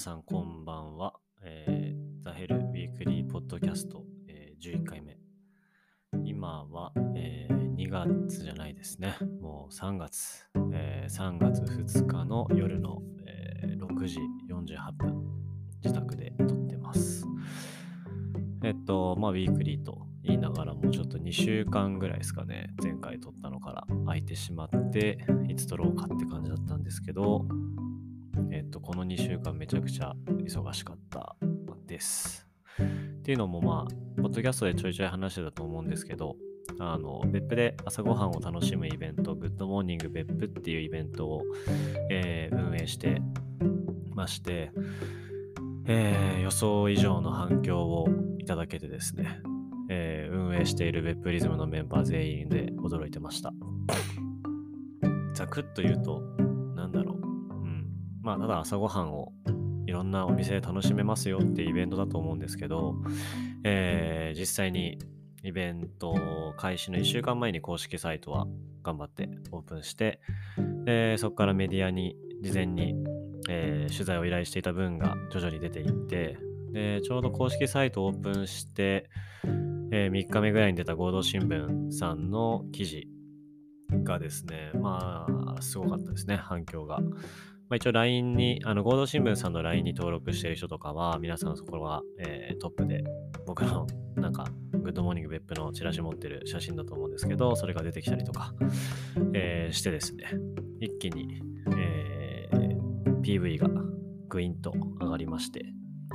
さんこんばんは。えー、ザ・ヘル・ウィークリー・ポッドキャスト、えー、11回目。今は、えー、2月じゃないですね。もう3月。えー、3月2日の夜の、えー、6時48分、自宅で撮ってます。えっと、まあ、ウィークリーと言いながらも、ちょっと2週間ぐらいですかね。前回撮ったのから空いてしまって、いつ撮ろうかって感じだったんですけど、っと、この2週間めちゃくちゃ忙しかったです。っていうのもまあ、ポッドキャストでちょいちょい話してたと思うんですけど、あの、別府で朝ごはんを楽しむイベント、 Good Morning 別府っていうイベントを、えー、運営してまして、えー、予想以上の反響をいただけてですね、えー、運営している別府リズムのメンバー全員で驚いてました。ざくっと言うと、まあ、ただ朝ごはんをいろんなお店で楽しめますよってイベントだと思うんですけど、えー、実際にイベント開始の1週間前に公式サイトは頑張ってオープンして、えー、そこからメディアに事前に、えー、取材を依頼していた分が徐々に出ていってでちょうど公式サイトオープンして、えー、3日目ぐらいに出た合同新聞さんの記事がですねまあすごかったですね反響が。まあ、一応 LINE に、あの合同新聞さんの LINE に登録している人とかは、皆さんそこが、えー、トップで、僕の なんか、 Good Morning 別府のチラシ持ってる写真だと思うんですけど、それが出てきたりとか、えー、してですね、一気に、えー、PV がグインと上がりまして、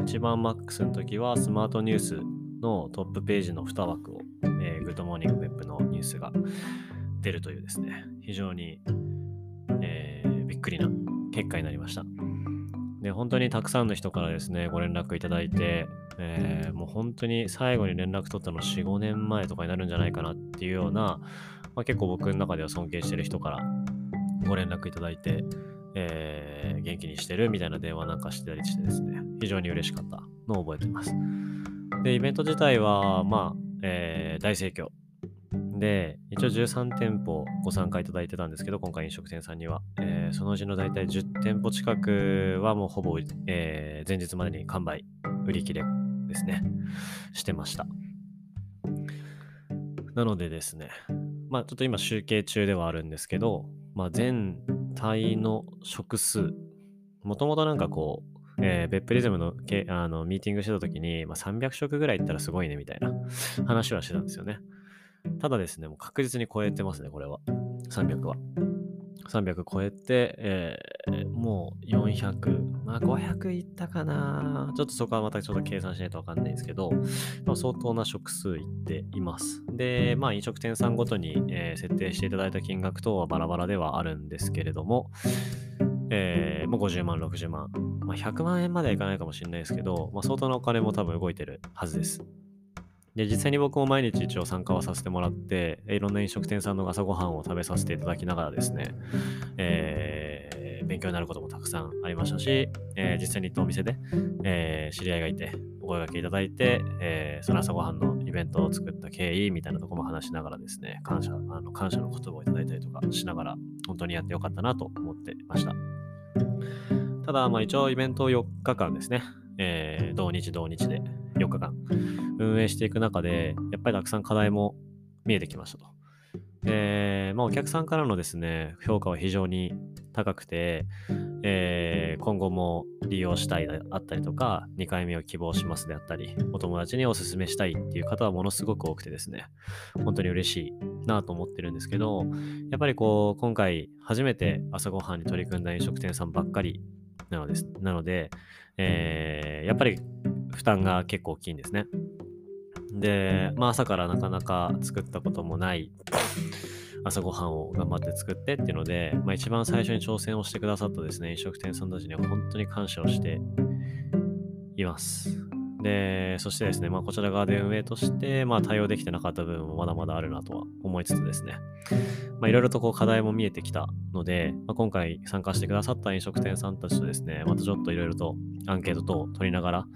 一番マックスの時はスマートニュースのトップページの2枠を、えー、 Good Morning 別府のニュースが出るというですね、非常に、えー、びっくりな結果になりました。で、本当にたくさんの人からですね、ご連絡いただいて、えー、もう本当に最後に連絡取ったの4、5年前とかになるんじゃないかなっていうような、まあ、結構僕の中では尊敬してる人からご連絡いただいて、えー、元気にしてるみたいな電話なんかしてたりしてですね、非常に嬉しかったのを覚えてます。で、イベント自体は、まあ、えー、大盛況で、一応13店舗ご参加いただいてたんですけど、今回飲食店さんには。えー、そのうちの大体10店舗近くはもうほぼ、えー、前日までに完売、売り切れですね、してました。なのでですね、まあちょっと今集計中ではあるんですけど、まあ全体の食数、もともとなんかこう、えー、ベップリズムのけあのミーティングしてた時に、まあ、300食ぐらいいったらすごいねみたいな話はしてたんですよね。ただですね、もう確実に超えてますね、これは。300は。300超えて、えー、もう400、まあ500いったかな。ちょっとそこはまたちょっと計算しないとわかんないんですけど、まあ、相当な食数いっています。で、まあ飲食店さんごとに、えー、設定していただいた金額等はバラバラではあるんですけれども、えー、もう50万、60万、まあ、100万円まではいかないかもしれないですけど、まあ、相当なお金も多分動いてるはずです。で、実際に僕も毎日一応参加はさせてもらって、いろんな飲食店さんの朝ごはんを食べさせていただきながらですね、えー、勉強になることもたくさんありましたし、えー、実際に行ったお店で、えー、知り合いがいて、お声掛けいただいて、えー、その朝ごはんのイベントを作った経緯みたいなところも話しながらですね、感謝、あの感謝の言葉をいただいたりとかしながら、本当にやってよかったなと思ってました。ただ、まあ一応イベント4日間ですね、えー、同日同日で4日間運営していく中で、やっぱりたくさん課題も見えてきましたと。で、まあ、お客さんからのですね、評価は非常に高くて、えー、今後も利用したいであったりとか、2回目を希望しますであったり、お友達にお勧めしたいっていう方はものすごく多くてですね、本当に嬉しいなと思ってるんですけど、やっぱりこう、今回初めて朝ごはんに取り組んだ飲食店さんばっかりなのです。なので、えー、やっぱり負担が結構大きいんですね。で、まあ朝からなかなか作ったこともない朝ごはんを頑張って作ってっていうので、まあ一番最初に挑戦をしてくださったですね、飲食店さんたちには本当に感謝をしています。で、そしてですね、まあこちら側で運営として、まあ対応できてなかった部分もまだまだあるなとは思いつつですね、まあいろいろとこう課題も見えてきたので、まあ、今回参加してくださった飲食店さんたちとですね、またちょっといろいろとアンケート等を取りながら、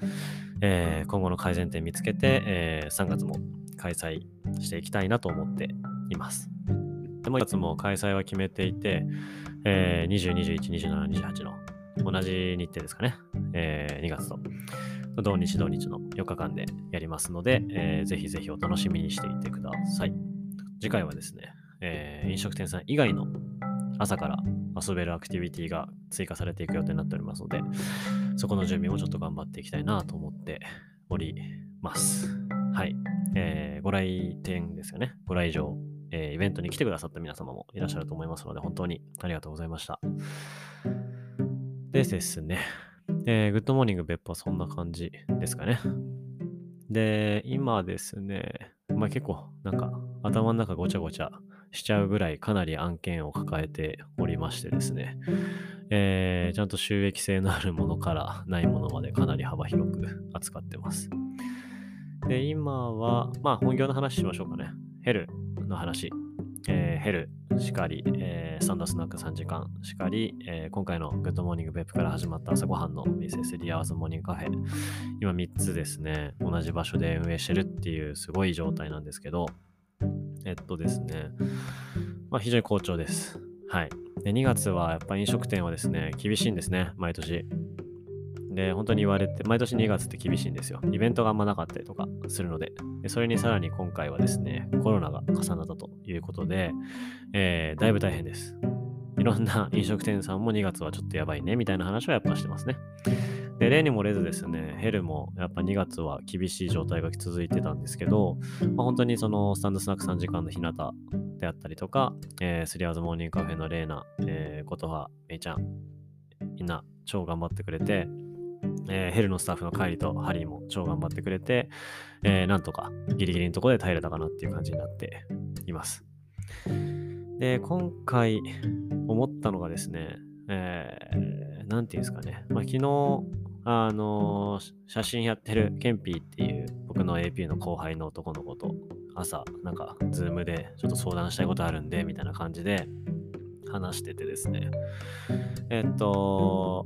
えー、今後の改善点見つけて、えー、3月も開催していきたいなと思っています。でも1月も開催は決めていて、えー、20、21、27、28の同じ日程ですかね。えー、2月と。土日土日の4日間でやりますので、えー、ぜひぜひお楽しみにしていてください。次回はですね、えー、飲食店さん以外の朝から遊べるアクティビティが追加されていく予定になっておりますので、そこの準備もちょっと頑張っていきたいなと思っております。はい。えー、ご来店ですよね。ご来場、えー、イベントに来てくださった皆様もいらっしゃると思いますので、本当にありがとうございました。でですね、えー、 Good Morning 別府はそんな感じですかね。で、今ですね、まあ結構なんか頭の中ごちゃごちゃしちゃうぐらいかなり案件を抱えておりましてですね、えー、ちゃんと収益性のあるものからないものまでかなり幅広く扱ってます。で、今は、まあ本業の話しましょうかね。ヘルの話。えー、ヘルしかり、えー、スタンドスナック3時間しかり、えー、今回の Good Morning 別府から始まった朝ごはんのミセスリアーズモーニングカフェ。今3つですね、同じ場所で運営してるっていうすごい状態なんですけど、えっとですね、まあ、非常に好調です。はい。で、2月はやっぱ飲食店はですね、厳しいんですね、毎年。で、本当に言われて、毎年2月って厳しいんですよ。イベントがあんまなかったりとかするので。でそれにさらに今回はですね、コロナが重なったということで、えー、だいぶ大変です。いろんな飲食店さんも2月はちょっとやばいね、みたいな話はやっぱしてますね。で、例にもれずですね、ヘルもやっぱ2月は厳しい状態が続いてたんですけど、まあ、本当にそのスタンドスナック3時間の日向であったりとか、えー、スリアーズモーニングカフェのレーナ、えー、ことはめいちゃん、みんな超頑張ってくれて、えー、ヘルのスタッフのカイリとハリーも超頑張ってくれて、えー、なんとかギリギリのところで耐えれたかなっていう感じになっています。で、今回思ったのがですね、えー、なんていうんですかね、まあ、昨日、あの、写真やってるケンピーっていう僕の AP の後輩の男の子と朝、なんか、ズームでちょっと相談したいことあるんで、みたいな感じで話しててですね。えっと、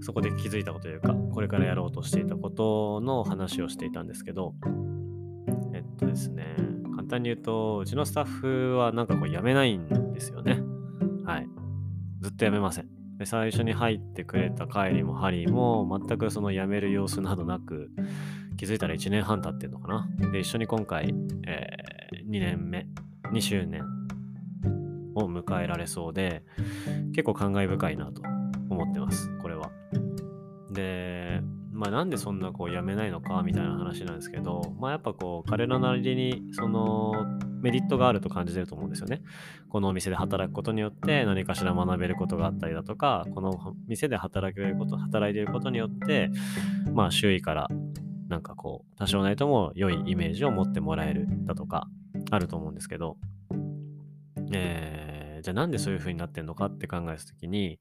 そこで気づいたことというか、これからやろうとしていたことの話をしていたんですけど、えっとですね、簡単に言うと、うちのスタッフはなんかこう辞めないんですよね。はい。ずっと辞めません。で最初に入ってくれたカイリもハリーも全くその辞める様子などなく気づいたら1年半経ってんのかな。で、一緒に今回、えー、2年目、2周年を迎えられそうで結構感慨深いなと思ってます、これは。で、まあなんでそんなこう辞めないのかみたいな話なんですけど、まあやっぱこう彼らなりにそのメリットがあると感じてると思うんですよね。このお店で働くことによって何かしら学べることがあったりだとか、この店で働けること、働いていることによって、まあ周囲からなんかこう多少ないとも良いイメージを持ってもらえるだとかあると思うんですけど、えー、じゃあなんでそういう風になってんのかって考えた時に、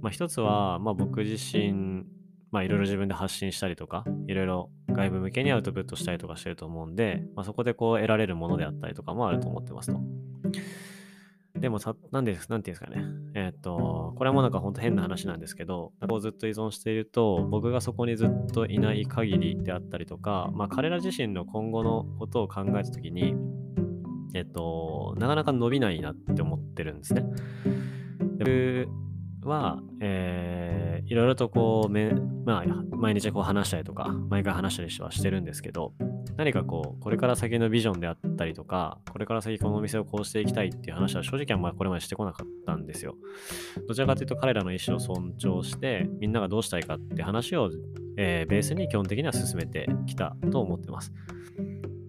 まあ一つは、まあ僕自身まあいろいろ自分で発信したりとか、いろいろ外部向けにアウトプットしたりとかしてると思うんで、まあ、そこでこう得られるものであったりとかもあると思ってますと。でもさ、なんで、なんていうんですかね。えっ、と、これもなんか本当変な話なんですけど、こうずっと依存していると、僕がそこにずっといない限りであったりとか、まあ彼ら自身の今後のことを考えたときに、えっ、と、なかなか伸びないなって思ってるんですね。は、えー、いろいろとこう、めまあ、毎日こう話したりとか、毎回話したりはしてるんですけど、何かこう、これから先のビジョンであったりとか、これから先このお店をこうしていきたいっていう話は正直あんまりこれまでしてこなかったんですよ。どちらかというと彼らの意思を尊重して、みんながどうしたいかって話を、えー、ベースに基本的には進めてきたと思ってます。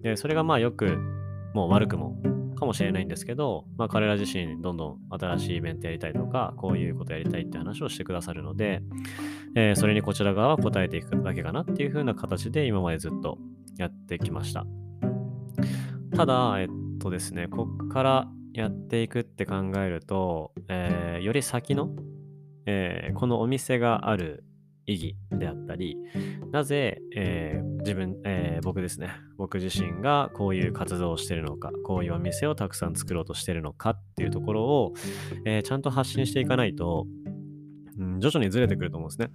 で、それがまあよくもう悪くもかもしれないんですけど、まあ、彼ら自身どんどん新しいイベントやりたいとか、こういうことやりたいって話をしてくださるので、えー、それにこちら側は答えていくだけかなっていう風な形で今までずっとやってきました。ただ、えっとですね、こっからやっていくって考えると、えー、より先の、えー、このお店がある意義であったり、なぜ、えー、自分、えー、僕ですね、僕自身がこういう活動をしているのか、こういうお店をたくさん作ろうとしているのかっていうところを、えー、ちゃんと発信していかないと、うん、徐々にずれてくると思うんですね。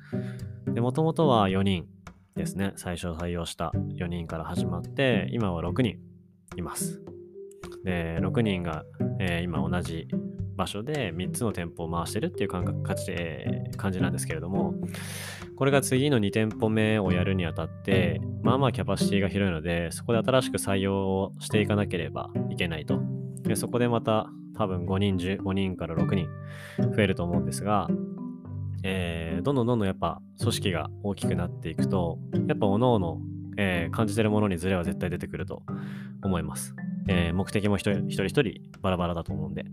で、もともとは4人ですね、最初採用した4人から始まって、今は6人います。で、6人が、えー、今同じ場所で3つの店舗を回してるっていう感覚感じ感じなんですけれども、これが次の2店舗目をやるにあたって、まあまあキャパシティが広いので、そこで新しく採用をしていかなければいけないと。でそこでまた多分5人、15人から6人増えると思うんですが、えー、どんどんどんどんやっぱ組織が大きくなっていくと、やっぱ各々、えー、感じてるものにズレは絶対出てくると思います。えー、目的も一人一人バラバラだと思うんで。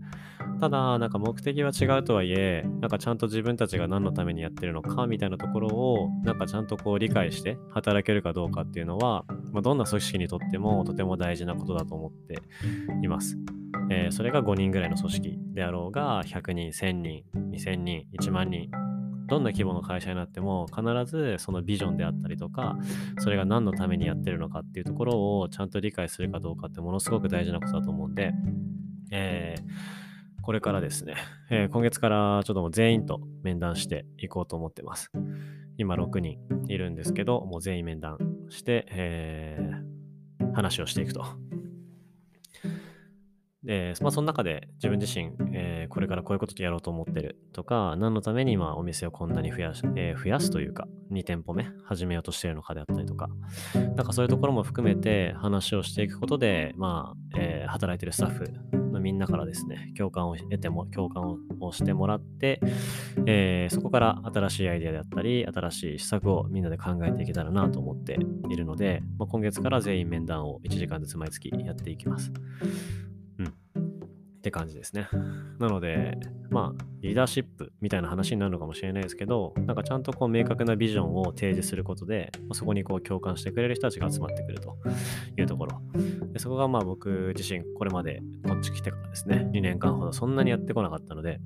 ただ、なんか目的は違うとはいえ、なんかちゃんと自分たちが何のためにやってるのかみたいなところを、なんかちゃんとこう理解して働けるかどうかっていうのは、まあ、どんな組織にとってもとても大事なことだと思っています。えー、それが5人ぐらいの組織であろうが、100人、1000人、2000人、1万人、どんな規模の会社になっても必ずそのビジョンであったりとかそれが何のためにやってるのかっていうところをちゃんと理解するかどうかってものすごく大事なことだと思うんで、えー、これからですね、えー、今月からちょっともう全員と面談していこうと思ってます。今6人いるんですけど、もう全員面談して、えー、話をしていくとで、まあ、その中で自分自身、えー、これからこういうことでやろうと思ってるとか、何のために今お店をこんなに増やし、えー、増やすというか、2店舗目始めようとしているのかであったりとか、なんかそういうところも含めて話をしていくことで、まあ、えー、働いてるスタッフのみんなからですね、共感を得ても、共感をしてもらって、えそこから新しいアイデアであったり、新しい施策をみんなで考えていけたらなと思っているので、まあ、今月から全員面談を1時間ずつ毎月やっていきます。って感じですね。なので、まあ、リーダーシップみたいな話になるのかもしれないですけど、なんかちゃんとこう明確なビジョンを提示することで、そこにこう共感してくれる人たちが集まってくるというところ。でそこがまあ僕自身、これまでこっち来てからですね、2年間ほどそんなにやってこなかったので、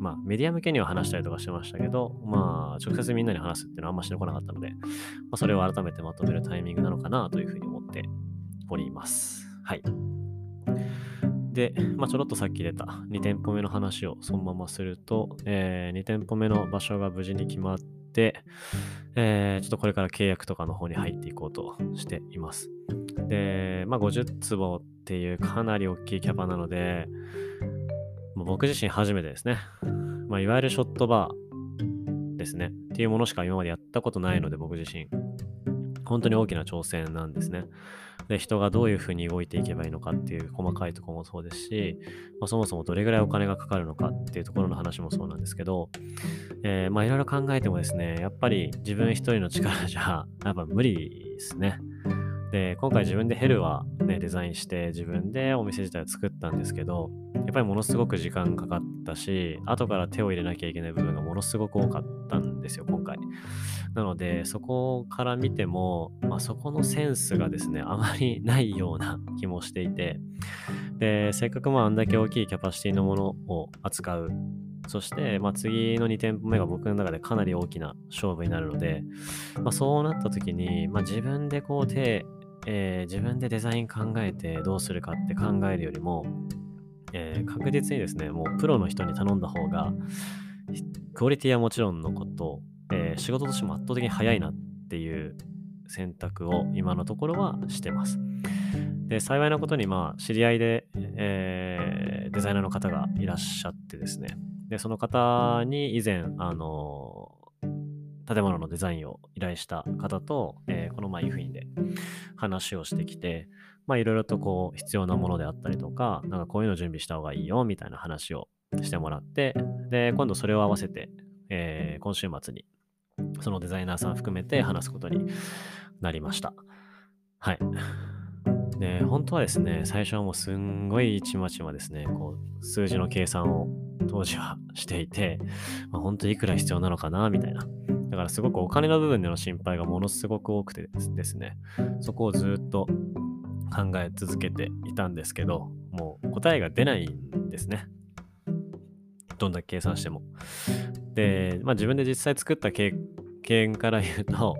まあ、メディア向けには話したりとかしてましたけど、まあ、直接みんなに話すっていうのはあんましてこなかったので、まあ、それを改めてまとめるタイミングなのかなというふうに思っております。はい。で、まあ、ちょろっとさっき出た2店舗目の話をそのまますると、えー、2店舗目の場所が無事に決まって、えー、ちょっとこれから契約とかの方に入っていこうとしています。で、まあ、50坪っていうかなり大きいキャパなので、まあ、僕自身初めてですね。まあ、いわゆるショットバーですね。っていうものしか今までやったことないので、僕自身。本当に大きな挑戦なんですね。で人がどういうふうに動いていけばいいのかっていう細かいとこもそうですし、まあ、そもそもどれぐらいお金がかかるのかっていうところの話もそうなんですけど、えー、まあいろいろ考えてもですね、やっぱり自分一人の力じゃ やっぱ無理ですね。で、今回自分でヘルは、ね、デザインして自分でお店自体を作ったんですけど、やっぱりものすごく時間かかったし、後から手を入れなきゃいけない部分がものすごく多かったんですよ、今回。なので、そこから見ても、まあ、そこのセンスがですね、あまりないような気もしていて、で、せっかくまああんだけ大きいキャパシティのものを扱う。そして、まあ、次の2店舗目が僕の中でかなり大きな勝負になるので、まあ、そうなった時に、まあ、自分でこう手えー、自分でデザイン考えてどうするかって考えるよりも、えー、確実にですね、もうプロの人に頼んだ方が、クオリティはもちろんのこと、え、仕事としても圧倒的に早いなっていう選択を今のところはしてます。で、幸いなことに、まあ、知り合いで、えー、デザイナーの方がいらっしゃってですね、で、その方に以前、あの建物のデザインを依頼した方と、えー、この前、湯布院で話をしてきて、まあ、いろいろとこう、必要なものであったりとか、なんかこういうの準備した方がいいよ、みたいな話をしてもらって、で、今度それを合わせて、えー、今週末に、そのデザイナーさん含めて話すことになりました。はい。で、本当はですね、最初はもうすんごいちまちまですね、こう、数字の計算を当時はしていて、まあ、本当いくら必要なのかな、みたいな。だからすごくお金の部分での心配がものすごく多くてですね、そこをずっと考え続けていたんですけど、もう答えが出ないんですね。どんだけ計算しても。で、まあ、自分で実際作った経験から言うと、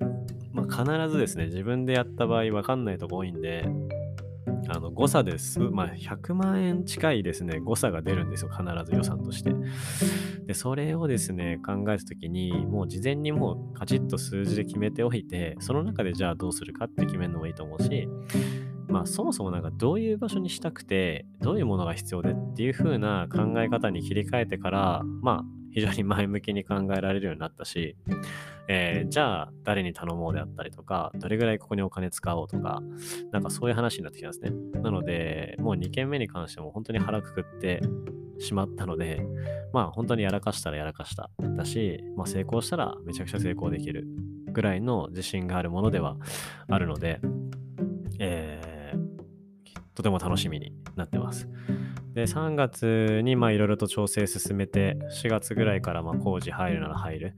まあ、必ずですね、自分でやった場合わかんないとこ多いんで、あの誤差です。まあ、100万円近いですね、誤差が出るんですよ、必ず予算として。で、それをですね、考えたときに、もう事前にもうカチッと数字で決めておいて、その中でじゃあどうするかって決めるのもいいと思うし、まあそもそもなんかどういう場所にしたくて、どういうものが必要でっていう風な考え方に切り替えてから、まあ非常に前向きに考えられるようになったし、えー、じゃあ誰に頼もうであったりとか、どれぐらいここにお金使おうとか、なんかそういう話になってきますね。なので、もう2件目に関しても本当に腹くくってしまったので、まあ本当にやらかしたらやらかしただし、まあ成功したらめちゃくちゃ成功できるぐらいの自信があるものではあるので、えー、とても楽しみになってます。で、3月にいろいろと調整進めて、4月ぐらいからま工事入るなら入る。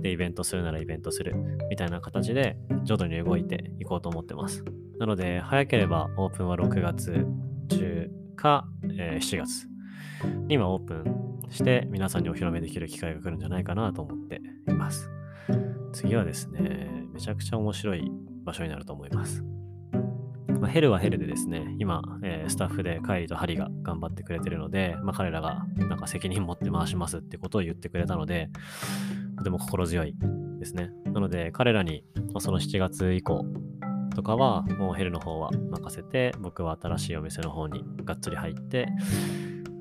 で、イベントするならイベントする。みたいな形で徐々に動いていこうと思ってます。なので、早ければオープンは6月中か、えー、7月にはオープンして皆さんにお披露目できる機会が来るんじゃないかなと思っています。次はですね、めちゃくちゃ面白い場所になると思います。まあ、ヘルはヘルでですね、今、えー、スタッフでカイリとハリが頑張ってくれてるので、まあ、彼らがなんか責任持って回しますってことを言ってくれたので、とても心強いですね。なので、彼らに、まあ、その7月以降とかは、もうヘルの方は任せて、僕は新しいお店の方にがっつり入って、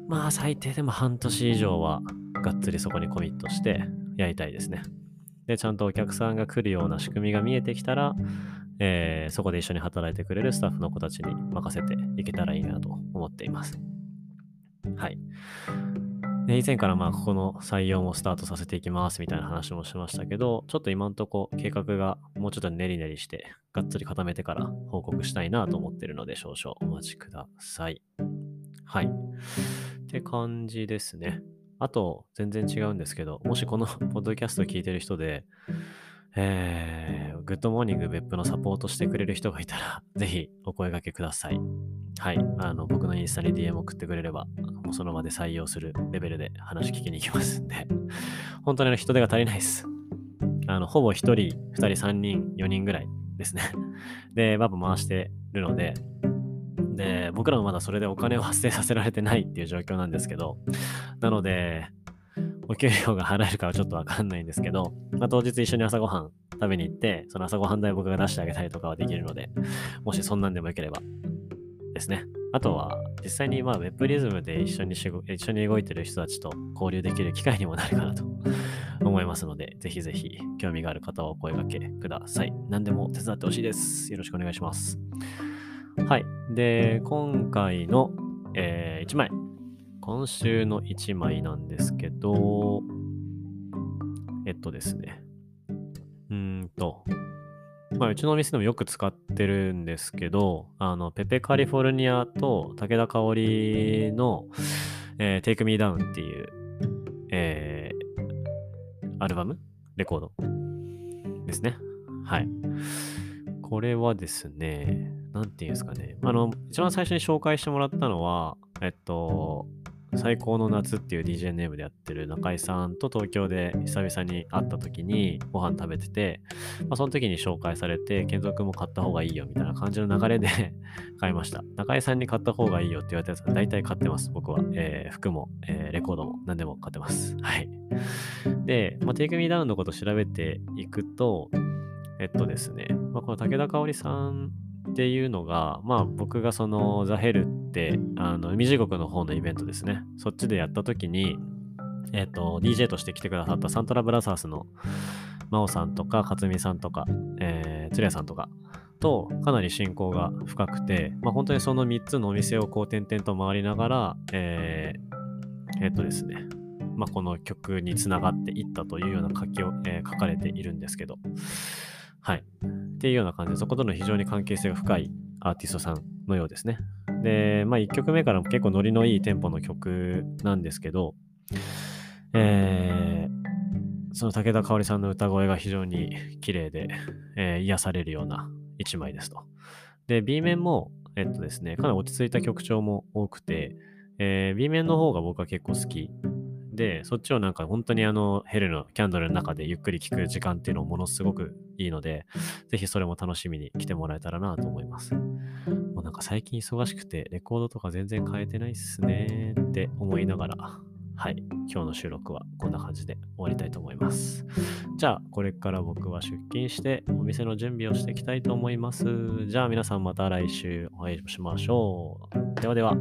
まあ最低でも半年以上はがっつりそこにコミットしてやりたいですね。で、ちゃんとお客さんが来るような仕組みが見えてきたら、えー、そこで一緒に働いてくれるスタッフの子たちに任せていけたらいいなと思っています。はい。で以前からまあここの採用もスタートさせていきますみたいな話もしましたけど、ちょっと今んとこ計画がもうちょっと練り練りしてがっつり固めてから報告したいなと思ってるので少々お待ちください。はい。って感じですね。あと、全然違うんですけど、もしこの ポッドキャスト聞いてる人で、えー、 Good Morning 別府のサポートしてくれる人がいたら、ぜひお声掛けください。はい。あの、僕のインスタに DM 送ってくれれば、もうその場で採用するレベルで話聞きに行きますんで、本当に人手が足りないです。あの、ほぼ1人、2人、3人、4人ぐらいですね。で、バブ回してるので、で、僕らもまだそれでお金を発生させられてないっていう状況なんですけど、なので、お給料が払えるかはちょっとわかんないんですけど、まあ、当日一緒に朝ごはん食べに行って、その朝ごはん代僕が出してあげたりとかはできるので、もしそんなんでもよければですね。あとは、実際にまあウェブリズムで一緒に一緒に動いてる人たちと交流できる機会にもなるかなと思いますので、ぜひぜひ興味がある方はお声掛けください。何でも手伝ってほしいです。よろしくお願いします。はい。で、今回の、えー、1枚。今週の1枚なんですけど、えっとですね。うーんと、まあ、うちのお店でもよく使ってるんですけど、あの、ペペカリフォルニアと武田香織の、えー、Take Me Down っていう、えー、アルバム？レコード？ですね。はい。これはですね、なんていうんですかね。あの、一番最初に紹介してもらったのは、えっと、最高の夏っていう DJ ネームでやってる中井さんと東京で久々に会った時にご飯食べてて、まあ、その時に紹介されて、健三君も買った方がいいよみたいな感じの流れで 買いました。中井さんに買った方がいいよって言われたやつは大体買ってます、僕は。えー、服も、えー、レコードも何でも買ってます。はい。で、まあ、Take Me Down のこと調べていくと、えっとですね、まあ、この武田香織さんっていうのが、まあ僕がそのザ・ヘルって、あの、海地獄の方のイベントですね。そっちでやった時に、えっ、と、DJ として来てくださったサントラブラザースの真央さんとか、勝美さんとか、えー、鶴屋さんとかとかなり親交が深くて、まあ本当にその3つのお店をこう点々と回りながら、えー、えっ、とですね、まあこの曲につながっていったというような書きを、えー、書かれているんですけど、はい。っていうような感じで、そことの非常に関係性が深いアーティストさんのようですね。で、まあ1曲目からも結構ノリのいいテンポの曲なんですけど、えー、その武田香織さんの歌声が非常に綺麗で、えー、癒されるような一枚ですと。で、B 面も、えっとですね、かなり落ち着いた曲調も多くて、えー、B 面の方が僕は結構好きで、そっちをなんか本当にあのヘルのキャンドルの中でゆっくり聴く時間っていうのもものすごくいいので、ぜひそれも楽しみに来てもらえたらなと思います。もうなんか最近忙しくてレコードとか全然変えてないっすねって思いながら、はい、今日の収録はこんな感じで終わりたいと思います。じゃあ、これから僕は出勤してお店の準備をしていきたいと思います。じゃあ皆さんまた来週お会いしましょう。ではでは。